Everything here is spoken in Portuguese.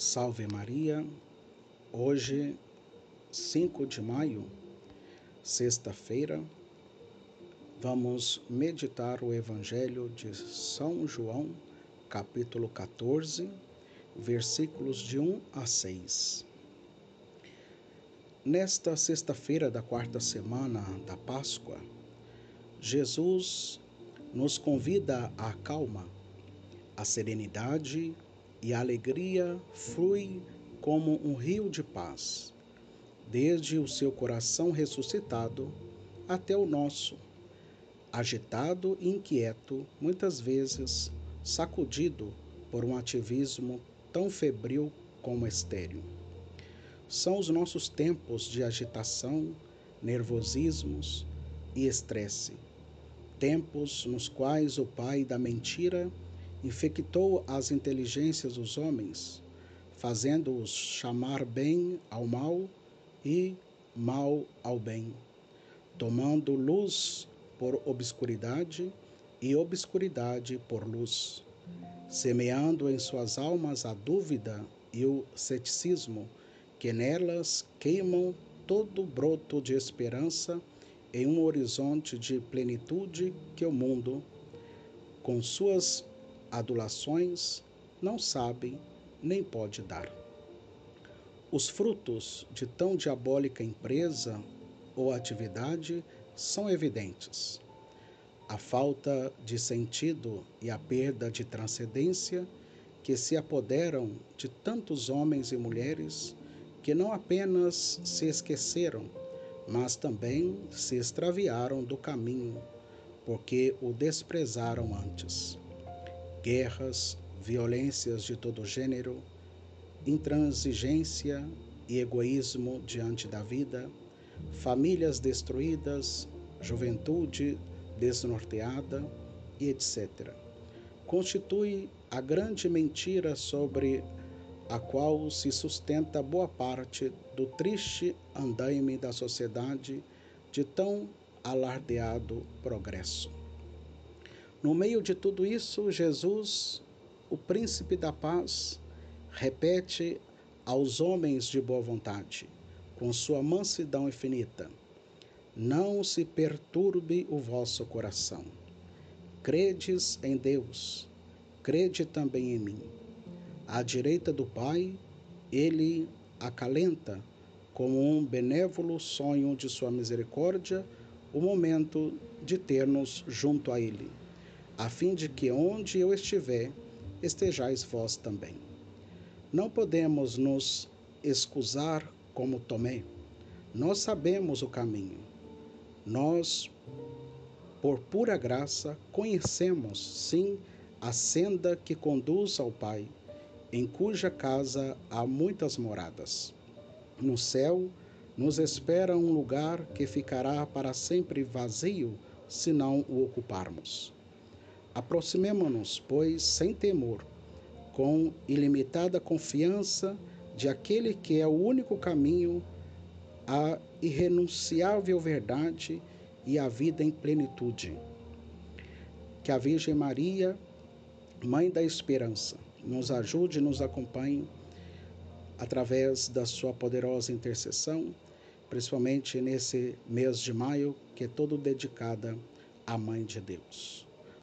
Salve Maria, hoje, 5 de maio, sexta-feira, vamos meditar o Evangelho de São João, capítulo 14, versículos de 1 a 6. Nesta sexta-feira da quarta semana da Páscoa, Jesus nos convida à calma, à serenidade a alegria flui como um rio de paz, desde o seu coração ressuscitado até o nosso, agitado e inquieto, muitas vezes sacudido por um ativismo tão febril como estéril. São os nossos tempos de agitação, nervosismos e estresse, tempos nos quais o pai da mentira infectou as inteligências dos homens, fazendo-os chamar bem ao mal e mal ao bem, tomando luz por obscuridade e obscuridade por luz, semeando em suas almas a dúvida e o ceticismo, que nelas queimam todo broto de esperança em um horizonte de plenitude que o mundo, com suas adulações, não sabe nem pode dar. Os frutos de tão diabólica empresa ou atividade são evidentes. A falta de sentido e a perda de transcendência que se apoderam de tantos homens e mulheres que não apenas se esqueceram, mas também se extraviaram do caminho, porque o desprezaram antes guerras, violências de todo gênero, intransigência e egoísmo diante da vida, famílias destruídas, juventude desnorteada e etc. Constitui a grande mentira sobre a qual se sustenta boa parte do triste andaime da sociedade de tão alardeado progresso. No meio de tudo isso, Jesus, o príncipe da paz, repete aos homens de boa vontade, com sua mansidão infinita: Não se perturbe o vosso coração. Credes em Deus, crede também em mim. À direita do Pai, ele acalenta, como um benévolo sonho de sua misericórdia, o momento de ter-nos junto a ele a fim de que onde eu estiver, estejais vós também. Não podemos nos excusar como Tomé. Nós sabemos o caminho. Nós, por pura graça, conhecemos, sim, a senda que conduz ao Pai, em cuja casa há muitas moradas. No céu nos espera um lugar que ficará para sempre vazio se não o ocuparmos. Aproximemo-nos, pois, sem temor, com ilimitada confiança de aquele que é o único caminho, a irrenunciável verdade e a vida em plenitude. Que a Virgem Maria, Mãe da Esperança, nos ajude e nos acompanhe através da sua poderosa intercessão, principalmente nesse mês de maio, que é todo dedicada à Mãe de Deus.